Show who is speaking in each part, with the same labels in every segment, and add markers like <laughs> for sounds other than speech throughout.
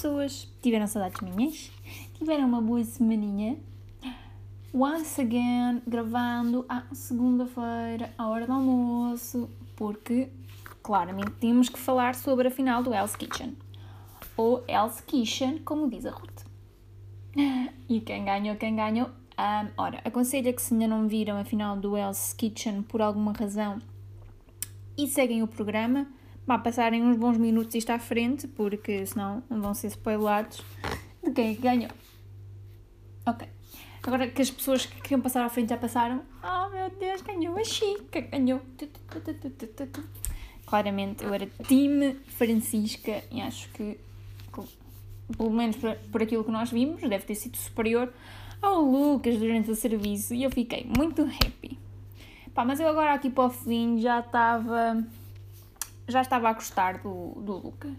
Speaker 1: pessoas? Tiveram saudades minhas? Tiveram uma boa semaninha? Once again, gravando à segunda-feira, à hora do almoço, porque claramente temos que falar sobre a final do Hell's Kitchen. Ou Hell's Kitchen, como diz a Ruth. E quem ganhou, quem ganhou? Um, ora, aconselho que se ainda não viram a final do Hell's Kitchen por alguma razão e seguem o programa, vá passarem uns bons minutos isto à frente, porque senão vão ser spoilados de quem é que ganhou. Ok. Agora que as pessoas que queriam passar à frente já passaram, oh meu Deus, ganhou a Chica, ganhou. Claramente eu era time Francisca e acho que, pelo menos por aquilo que nós vimos, deve ter sido superior ao Lucas durante o serviço e eu fiquei muito happy. Pá, mas eu agora aqui para o fim já estava já estava a gostar do, do Lucas.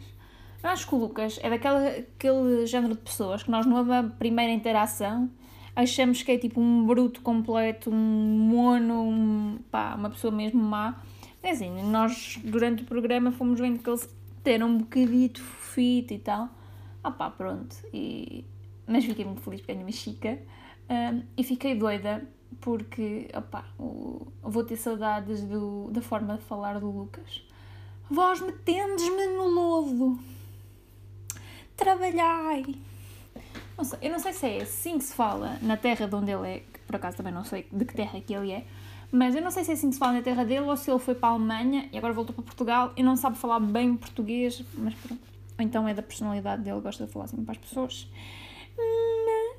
Speaker 1: Eu acho que o Lucas é daquele aquele género de pessoas que nós numa primeira interação achamos que é tipo um bruto completo, um mono, um, pá, uma pessoa mesmo má. É assim, nós durante o programa fomos vendo que ele era um bocadito fofito e tal. Ah pá, pronto. E... Mas fiquei muito feliz porque é uma chica. Um, e fiquei doida porque, opá, vou ter saudades do, da forma de falar do Lucas. Vós metendes-me no lodo. Trabalhai. Não sei, eu não sei se é assim que se fala na terra de onde ele é, que por acaso também não sei de que terra que ele é, mas eu não sei se é assim que se fala na terra dele ou se ele foi para a Alemanha e agora voltou para Portugal e não sabe falar bem português, mas pronto. Ou então é da personalidade dele, gosta de falar assim para as pessoas. Mas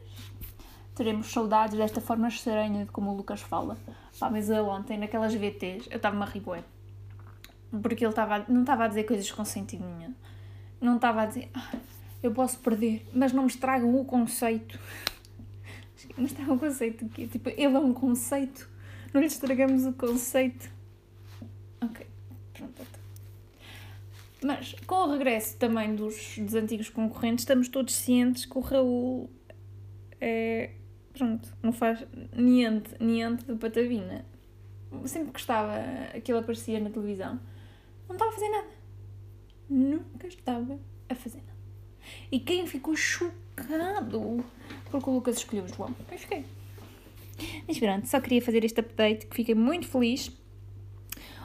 Speaker 1: teremos saudades desta forma estranha de como o Lucas fala. Pá, mas eu ontem, naquelas VTs, eu estava-me a rir Porque ele estava, não estava a dizer coisas com sentido nenhum. Não estava a dizer, ah, eu posso perder, mas não me estragam o conceito. <laughs> Mas estragam o conceito quê? Tipo, ele é um conceito. Não lhe estragamos o conceito. Ok, pronto. Mas com o regresso também dos, dos antigos concorrentes, estamos todos cientes que o Raul é. Pronto, não faz niente, niente do Patavina. Sempre que estava, aquilo aparecia na televisão, não estava a fazer nada. Nunca estava a fazer nada. E quem ficou chocado porque o Lucas escolheu o João? Eu fiquei. Mas pronto, só queria fazer este update que fiquei muito feliz.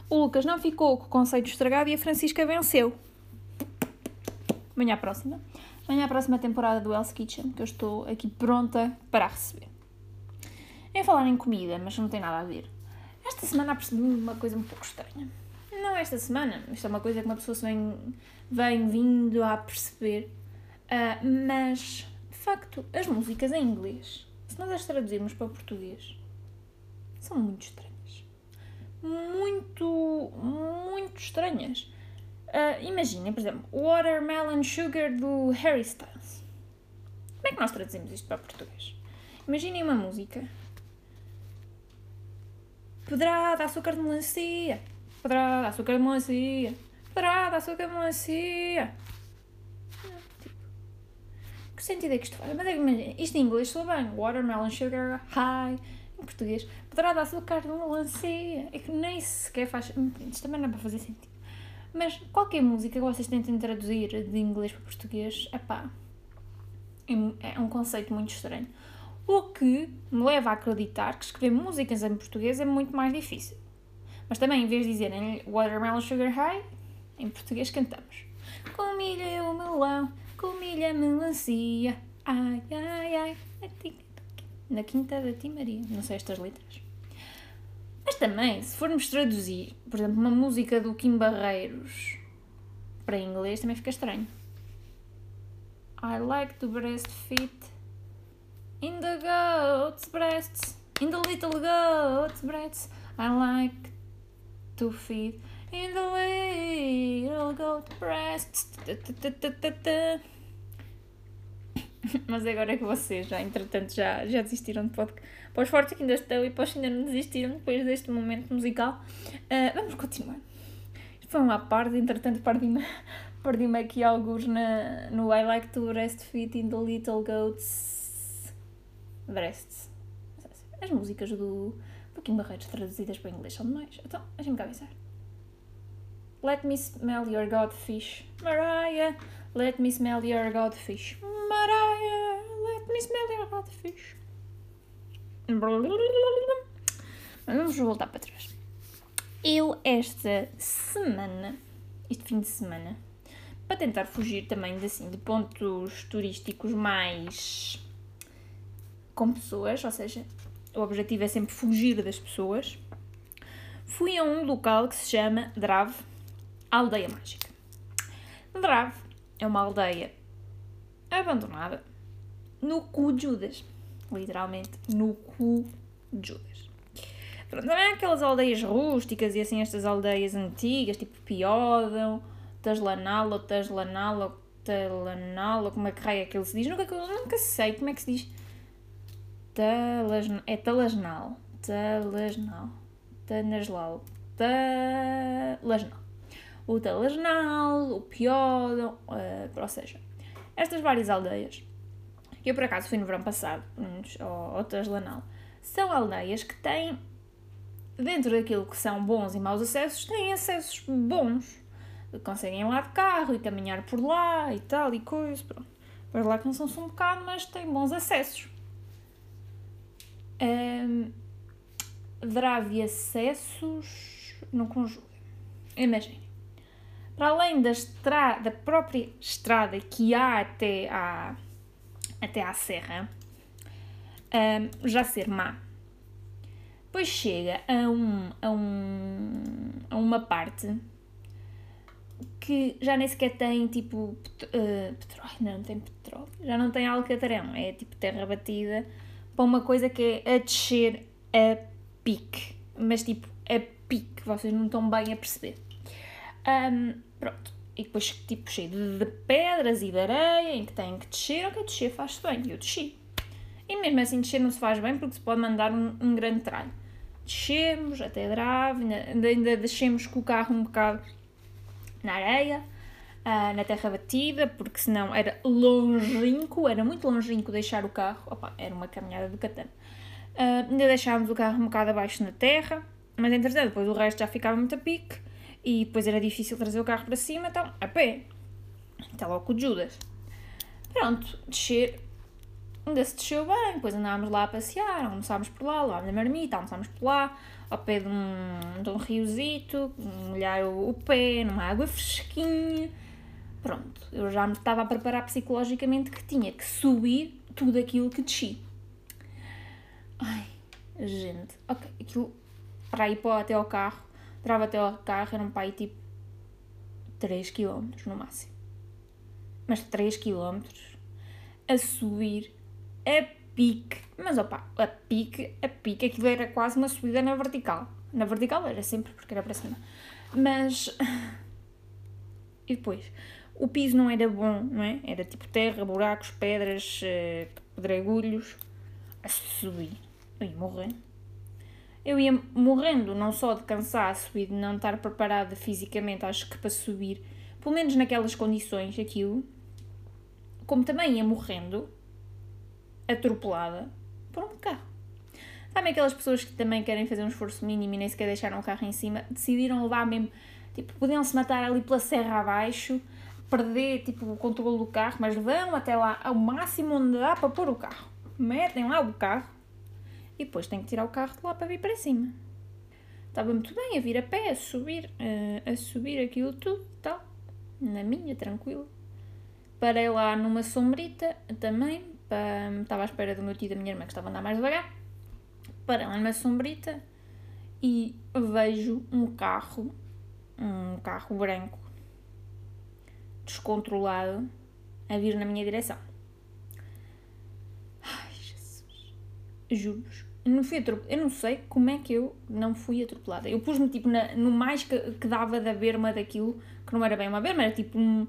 Speaker 1: O Lucas não ficou com o conceito estragado e a Francisca venceu. Amanhã à próxima. Amanhã à próxima temporada do Hell's Kitchen, que eu estou aqui pronta para receber. Em falar em comida, mas não tem nada a ver. Esta semana percebi uma coisa um pouco estranha. Não esta semana, isto é uma coisa que uma pessoa se vem, vem vindo a perceber Uh, mas, de facto, as músicas em inglês, se nós as traduzirmos para português, são muito estranhas. Muito, muito estranhas. Uh, imaginem, por exemplo, Watermelon Sugar do Harry Styles. Como é que nós traduzimos isto para português? Imaginem uma música. Pedrada, açúcar de melancia. Pedrada, açúcar de melancia. Pedrada, açúcar de melancia que sentido é que isto faz? Mas é, isto em inglês soa bem. Watermelon sugar high. Em português, poderá dar açúcar de melancia. É que nem sequer faz. Isto também não é para fazer sentido. Mas qualquer música que vocês tentem traduzir de inglês para português, é, é um conceito muito estranho. O que me leva a acreditar que escrever músicas em português é muito mais difícil. Mas também, em vez de dizerem Watermelon Sugar High, em português cantamos Com milho e o melão, comilha melancia, ai, ai, ai, na quinta da Timaria. Não sei estas letras. Mas também, se formos traduzir, por exemplo, uma música do Kim Barreiros para inglês, também fica estranho. I like to breastfeed in the goat's breasts, in the little goat's breasts. I like to feed in the little goat breasts. <coughs> Mas agora é que vocês já, entretanto, já, já desistiram de podcast. Para os fortes que ainda estão e para os que ainda não desistiram depois deste momento musical, uh, vamos continuar. Isto foi um à parte, entretanto, perdi-me <laughs> perdi aqui alguns na, no I like to breastfeed in the little goats breasts. As músicas do Kim Barreiros traduzidas para inglês são demais. Então, deixem-me cá avisar. let me smell your godfish. Mariah, let me smell your godfish. Mariah, let me smell your godfish. Mas vamos voltar para trás. Eu, esta semana, este fim de semana, para tentar fugir também de, assim, de pontos turísticos mais com pessoas, ou seja, o objetivo é sempre fugir das pessoas, fui a um local que se chama Drave, Aldeia Mágica. Drave é uma aldeia abandonada no cu de Judas. Literalmente, no cu de Judas. Pronto, não é aquelas aldeias rústicas e assim estas aldeias antigas, tipo Piódão, Taslanal ou Taslanal ou Talanal, ou como é que raio é que ele se diz? Nunca, nunca sei como é que se diz. Talasnal. É Talasnal. Talasnal. Tanaslau. Talasnal. O Talasnal, o Piódão, uh, ou seja, estas várias aldeias, eu por acaso fui no verão passado, ao, ao Taslanal, são aldeias que têm dentro daquilo que são bons e maus acessos, têm acessos bons. Conseguem ir lá de carro e caminhar por lá e tal e coisa, pronto. Pois lá cansam-se um bocado, mas têm bons acessos. Um, Drave acessos não conjuga. Imaginem. Para além da, estrada, da própria estrada que há até à, até à serra, um, já ser má. Depois chega a, um, a, um, a uma parte que já nem sequer tem tipo uh, petróleo, não, tem petróleo, já não tem alcatrão, é tipo terra batida para uma coisa que é a descer a pique, mas tipo a pique, vocês não estão bem a perceber. Um, pronto, e depois tipo cheio de, de, pedras e de areia em que tem que descer, ok, descer faz-se bem, e eu desci. E mesmo assim descer não se faz bem porque se pode mandar um, um grande tralho. Descemos até Drave, ainda, ainda descemos com o carro um bocado na areia, uh, na terra batida, porque senão era longínquo, era muito longínquo deixar o carro, opa, era uma caminhada do catano. Uh, ainda deixámos o carro um bocado abaixo na terra, mas entretanto depois o resto já ficava muito a pique e depois era difícil trazer o carro para cima, então a pé. Está logo com o Judas. Pronto, descer ainda se desceu bem, depois andámos lá a passear, almoçámos por lá, lá na marmita, almoçámos por lá, ao pé de um, de um riozito, molhar o, o pé, numa água fresquinha. Pronto, eu já me estava a preparar psicologicamente que tinha que subir tudo aquilo que desci. Ai, gente, ok, aquilo para ir para até ao carro, trava até ao carro, era um pai tipo 3 km no máximo. Mas 3 km a subir a pique. Mas opa, a pique, a pique, aquilo era quase uma subida na vertical. Na vertical era sempre porque era para cima. Mas. <laughs> E depois? O piso não era bom, não é? Era tipo terra, buracos, pedras, eh, pedregulhos. A subir. Eu ia morrer. Eu ia morrendo, não só de cansaço e de não estar preparada fisicamente, acho que para subir, pelo menos naquelas condições, aquilo, como também ia morrendo atropelada por um carro. Sabem aquelas pessoas que também querem fazer um esforço mínimo e nem sequer deixaram o carro em cima, decidiram levar mesmo, tipo, podiam-se matar ali pela serra abaixo, perder, tipo, o controle do carro, mas vão até lá ao máximo onde dá para pôr o carro. Metem lá o carro e depois têm que tirar o carro de lá para vir para cima. Estava muito bem a vir a pé, a subir, a, a subir aquilo tudo tal, na minha, tranquilo. Parei lá numa sombrita também, para, estava à espera do meu tio e da minha irmã que estavam a andar mais devagar. Parei lá numa sombrita e vejo um carro, um carro branco, descontrolado, a vir na minha direção. Ai, Jesus. Juro-vos. Não, fui eu não sei como é que eu não fui atropelada. Eu pus-me tipo na, no mais que, que dava da berma daquilo, que não era bem uma berma, era tipo um,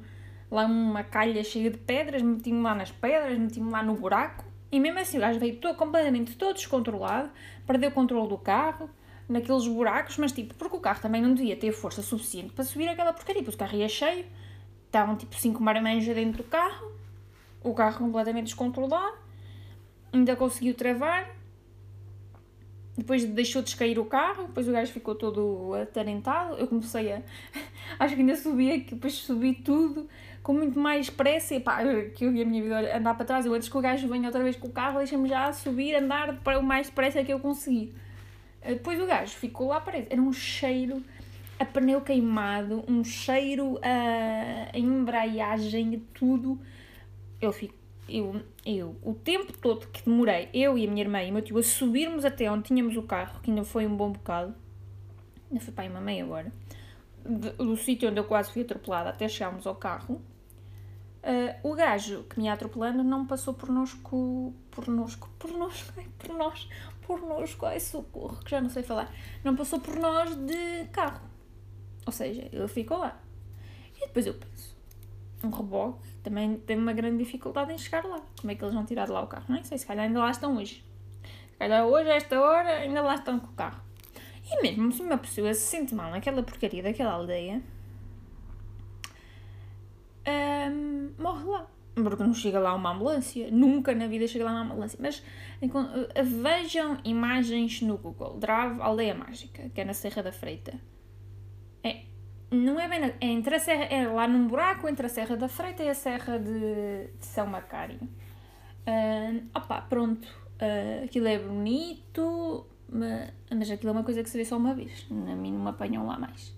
Speaker 1: lá uma calha cheia de pedras, meti-me lá nas pedras, meti-me lá no buraco. E mesmo assim o gajo veio todo, completamente todo descontrolado, perdeu o controle do carro, naqueles buracos, mas tipo, porque o carro também não devia ter força suficiente para subir aquela porcaria, porque o carro ia cheio, estavam tipo cinco marmanjos dentro do carro, o carro completamente descontrolado, ainda conseguiu travar, depois deixou de descair o carro, depois o gajo ficou todo atarentado, eu comecei a, <laughs> acho que ainda subi aqui, depois subi tudo com muito mais pressa e pá, que eu vi a minha vida andar para trás, eu antes que o gajo venha outra vez com o carro, deixa-me já subir, andar para o mais depressa que eu consegui. Depois o gajo ficou lá preso, era um cheiro a pneu queimado, um cheiro a, a embreagem, tudo. Eu fico, eu, eu, o tempo todo que demorei, eu e a minha irmã e o meu tio, a subirmos até onde tínhamos o carro, que ainda foi um bom bocado, ainda foi para aí uma meia hora, do sítio onde eu quase fui atropelada até chegarmos ao carro, uh, o gajo que me ia atropelando não passou por nós, <laughs> por nós, por nós, por nós, por nós, socorro, que já não sei falar, não passou por nós de carro. Ou seja, ele ficou lá. E depois eu penso, um reboque também tem uma grande dificuldade em chegar lá. Como é que eles vão tirar de lá o carro? Não sei, se calhar ainda lá estão hoje. Se calhar hoje, a esta hora, ainda lá estão com o carro. E mesmo se uma pessoa se sente mal naquela porcaria daquela aldeia, hum, morre lá. Porque não chega lá uma ambulância. Nunca na vida chega lá uma ambulância. Mas eh, vejam imagens no Google. Drave Aldeia Mágica, que é na Serra da Freita não é bem. É, entre a serra, é lá num buraco entre a Serra da Freita e a Serra de, de São Macário. Uh, opa, pronto. Uh, aquilo é bonito, mas, aquilo é uma coisa que se vê só uma vez. A mim não me apanham lá mais.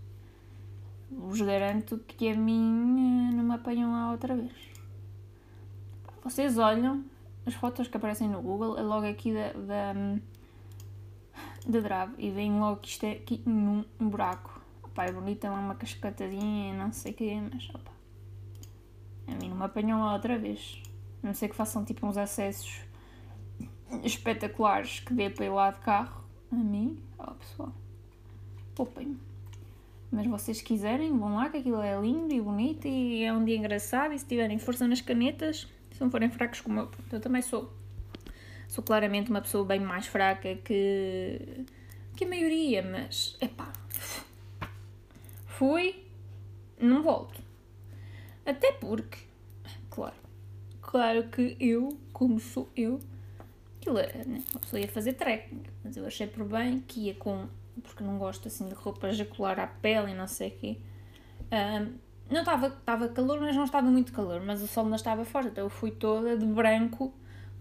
Speaker 1: Vos garanto que a mim não me apanham lá outra vez. Vocês olham as fotos que aparecem no Google, é logo aqui da, da, da Drave e veem logo que isto é aqui num buraco Pá, é bonita, é uma cascatadinha, não sei o quê, mas opa. A mim não me apanham lá outra vez. A não sei que façam tipo uns acessos espetaculares que dê para ir lá de carro. A mim, ó pessoal, poupem-me. Mas vocês quiserem, vão lá, que aquilo é lindo e bonito e é um dia engraçado. E se tiverem força nas canetas, se não forem fracos como eu, eu também sou. Sou claramente uma pessoa bem mais fraca que, que a maioria, mas epá, fui, não volto. Até porque, claro, claro que eu, como sou eu, aquilo era, né? Uma pessoa ia fazer trekking, mas eu achei por bem que ia com, porque não gosto assim de roupa jacular à pele e não sei o quê. Um, não estava estava calor, mas não estava muito calor, mas o sol não estava forte, então eu fui toda de branco,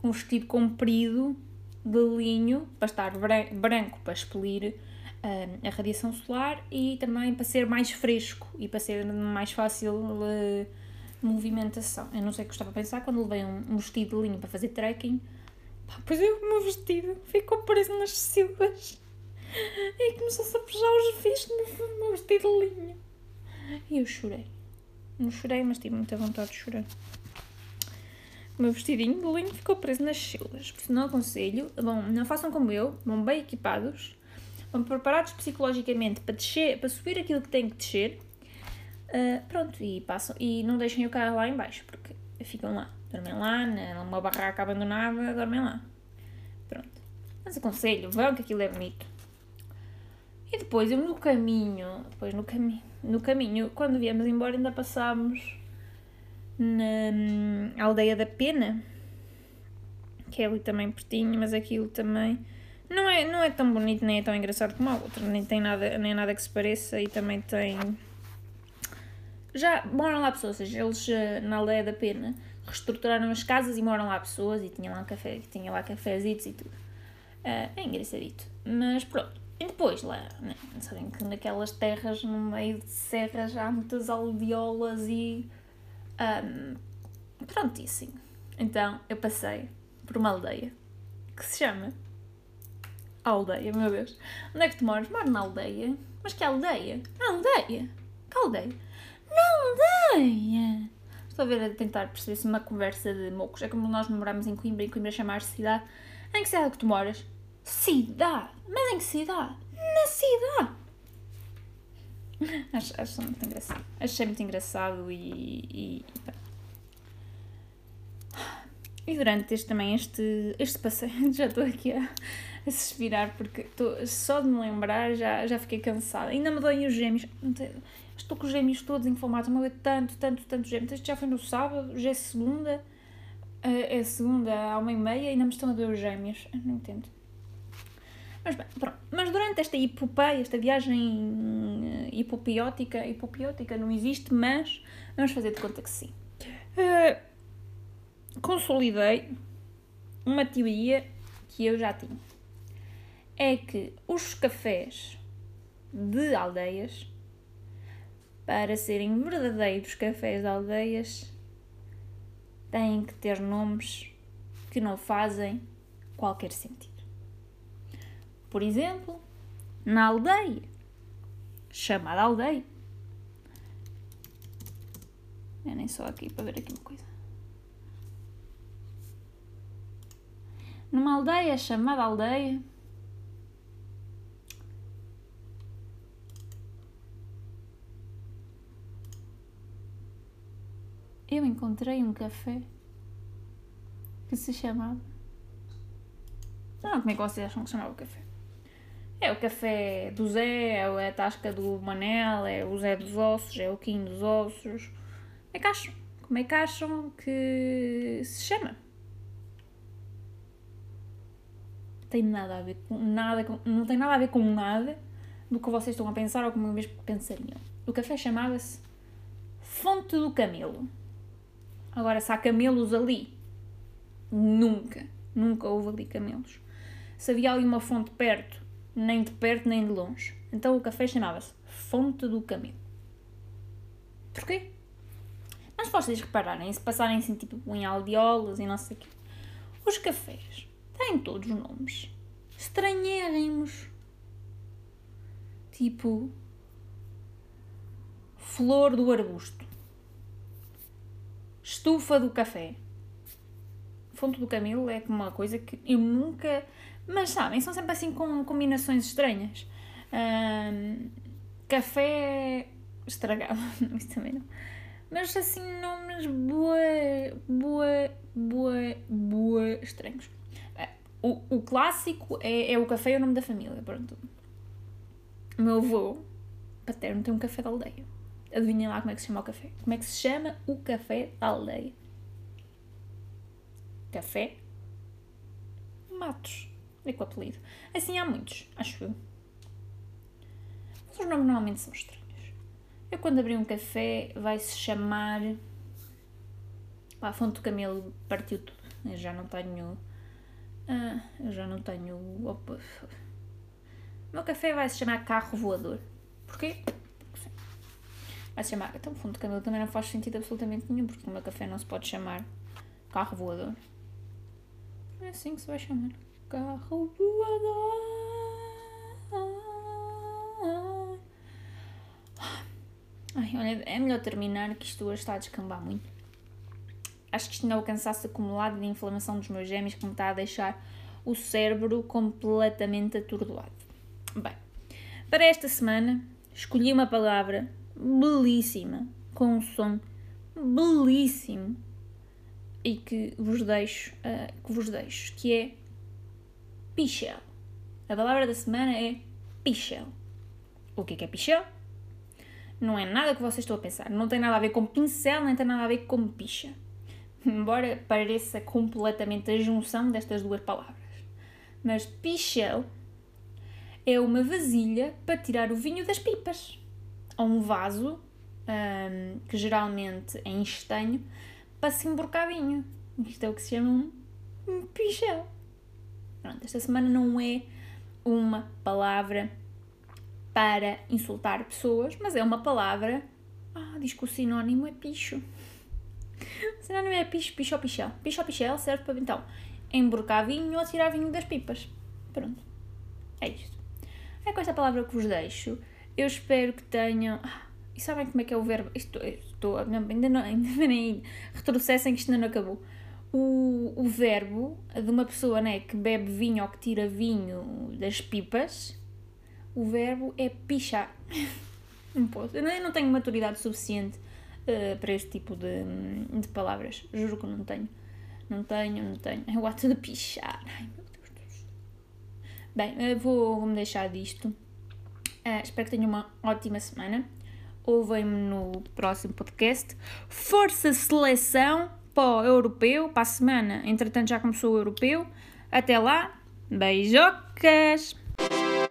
Speaker 1: com um vestido comprido de linho, para estar branco para expelir a radiação solar e também para ser mais fresco e para ser mais fácil uh, movimentação. Eu não sei o que estava a pensar quando levei um, um vestido de linho para fazer trekking. Pá, pois eu, o meu vestido ficou preso nas silvas e começou-se a puxar os fios no meu vestido de linho. E eu chorei. Não chorei, mas tive muita vontade de chorar. O meu vestidinho de linho ficou preso nas silvas. Por isso não aconselho. Bom, não façam como eu, vão bem equipados vão preparados psicologicamente para descer, para subir aquilo que tem que descer. Uh, pronto, e passam e não deixem o carro lá embaixo, porque ficam lá, dormem lá, numa barraca abandonada, dormem lá. Pronto. Mas aconselho, vão que aquilo é bonito. E depois eu no caminho, depois no caminho, no caminho, quando viemos embora ainda passámos na hum, aldeia da Pena, que é ali também pertinho, mas aquilo também não é, não é tão bonito nem é tão engraçado como a outra, nem tem nada, nem nada que se pareça e também tem. Já moram lá pessoas, ou seja, eles eh, na aldeia da pena reestruturaram as casas e moram lá pessoas e tinha lá café, tinha lá cafezitos e tudo. Uh, é engraçadito. Mas pronto. E depois lá, né, sabem que naquelas terras no meio de serras há muitas aldeolas e. Um, prontíssimo. Então eu passei por uma aldeia que se chama aldeia, meu Deus. Onde é que tu moras? Moro na aldeia. Mas que aldeia? Na aldeia? Que aldeia? Na aldeia! Estou a ver a tentar perceber se uma conversa de mocos. É como nós moramos em Coimbra e Coimbra chamar cidade. Em que cidade que tu moras? Cidade! Mas em que cidade? Na cidade! Acho, acho muito engraçado. Achei muito engraçado e. e, e durante este também, este, este passeio, <laughs> já estou aqui a, a suspirar porque tô, só de me lembrar já, já fiquei cansada. Ainda me doem os gêmeos. Estou com os gêmeos todos inflamados. Me doei tanto, tanto, tanto gêmeos. Isto já foi no sábado, já é segunda. Eh, é segunda à uma e meia ainda me estão a doer os gêmeos. Eu não entendo. Mas bem, pronto. Mas durante esta epopeia, esta viagem eh, hipopiótica. Hipopiótica não existe, mas vamos fazer de conta que sim. Uh, consolidei uma teoria que eu já tinha. É que os cafés de aldeias, para serem verdadeiros cafés de aldeias, têm que ter nomes que não fazem qualquer sentido. Por exemplo, na aldeia, chamada aldeia. É nem só aqui para ver aqui uma coisa. Numa aldeia chamada aldeia, eu encontrei um café que se chamava. Não, como é que vocês acham que se chamava o café? É o café do Zé, é a tasca do Manel, é o Zé dos Ossos, é o Quinho dos Ossos. Como é que acham? Como é que acham que se chama? Tem nada a ver com nada, com, não tem nada a ver com nada do que vocês estão a pensar ou como vez pensariam. O café chamava-se Fonte do Camelo. Agora, se há camelos ali, nunca, nunca houve ali camelos. Se havia ali uma fonte perto, nem de perto nem de longe. Então o café chamava-se Fonte do Camelo. Porquê? Mas vocês repararem, se passarem assim tipo em aldeolas e não sei o quê, os cafés têm todos nomes estranhérrimos. Tipo, flor do arbusto, estufa do café. Fonte do Camelo é uma coisa que eu nunca mas sabem, são sempre assim com combinações estranhas. Café estragado, <laughs> isso também não. Mas assim, nomes boa, boa, boa, boa estranhos. É, o, o clássico é, é o café e o nome da família, pronto. O meu avô paterno tem um café da aldeia. Adivinhem lá como é que se chama o café. Como é que se chama o café da aldeia? Café Matos é com o apelido. Assim há muitos, acho eu. Mas os nomes normalmente são estranhos. Eu quando abri um café vai-se chamar. Pá, a fonte do camelo partiu tudo. Eu já não tenho. Ah, eu já não tenho. Opa. O meu café vai se chamar carro voador. Porquê? Vai se chamar. Então, fundo de camelo também não faz sentido absolutamente nenhum, porque o meu café não se pode chamar carro voador. É assim que se vai chamar. Carro voador. Ai, olha, é melhor terminar que isto hoje está a descambar muito. Acho que isto não é o cansaço acumulado de inflamação dos meus gêmeos que me está a deixar o cérebro completamente atordoado. Bem, para esta semana escolhi uma palavra belíssima, com um som belíssimo e que vos deixo, uh, que vos deixo, que é pichel. A palavra da semana é pichel. O que é, que é pichel? Não é nada que vocês estão a pensar. Não tem nada a ver com pincel, nem tem nada a ver com picha. Embora pareça completamente a junção destas duas palavras. Mas pichel é uma vasilha para tirar o vinho das pipas. Ou um vaso, um, que geralmente é em estanho, para se emborcar vinho. Isto é o que se chama um pichel. Pronto, esta semana não é uma palavra para insultar pessoas, mas é uma palavra. Ah, diz que o sinónimo é picho. O sinónimo é picho, picho ou pichel. Picho ou pichel serve para, então, emborcar vinho ou tirar vinho das pipas. Pronto. É isto. É com esta palavra que vos deixo. Eu espero que tenham. Ah, e sabem como é que é o verbo? Estou, estou ainda não, <laughs> ainda nem retrocessem que isto ainda não acabou o, o verbo de uma pessoa né, que bebe vinho ou que tira vinho das pipas, o verbo é pichar. <laughs> não posso. Eu não tenho maturidade suficiente uh, para este tipo de, de palavras. Juro que não tenho. Não tenho, não tenho. É o ato de pichar. Ai meu Deus. Bem, vou, vou-me deixar disto. Uh, espero que tenham uma ótima semana. Ouvem-me no próximo podcast. Força Seleção! para o europeu, para a semana. Entretanto, já começou o europeu. Até lá, beijocas!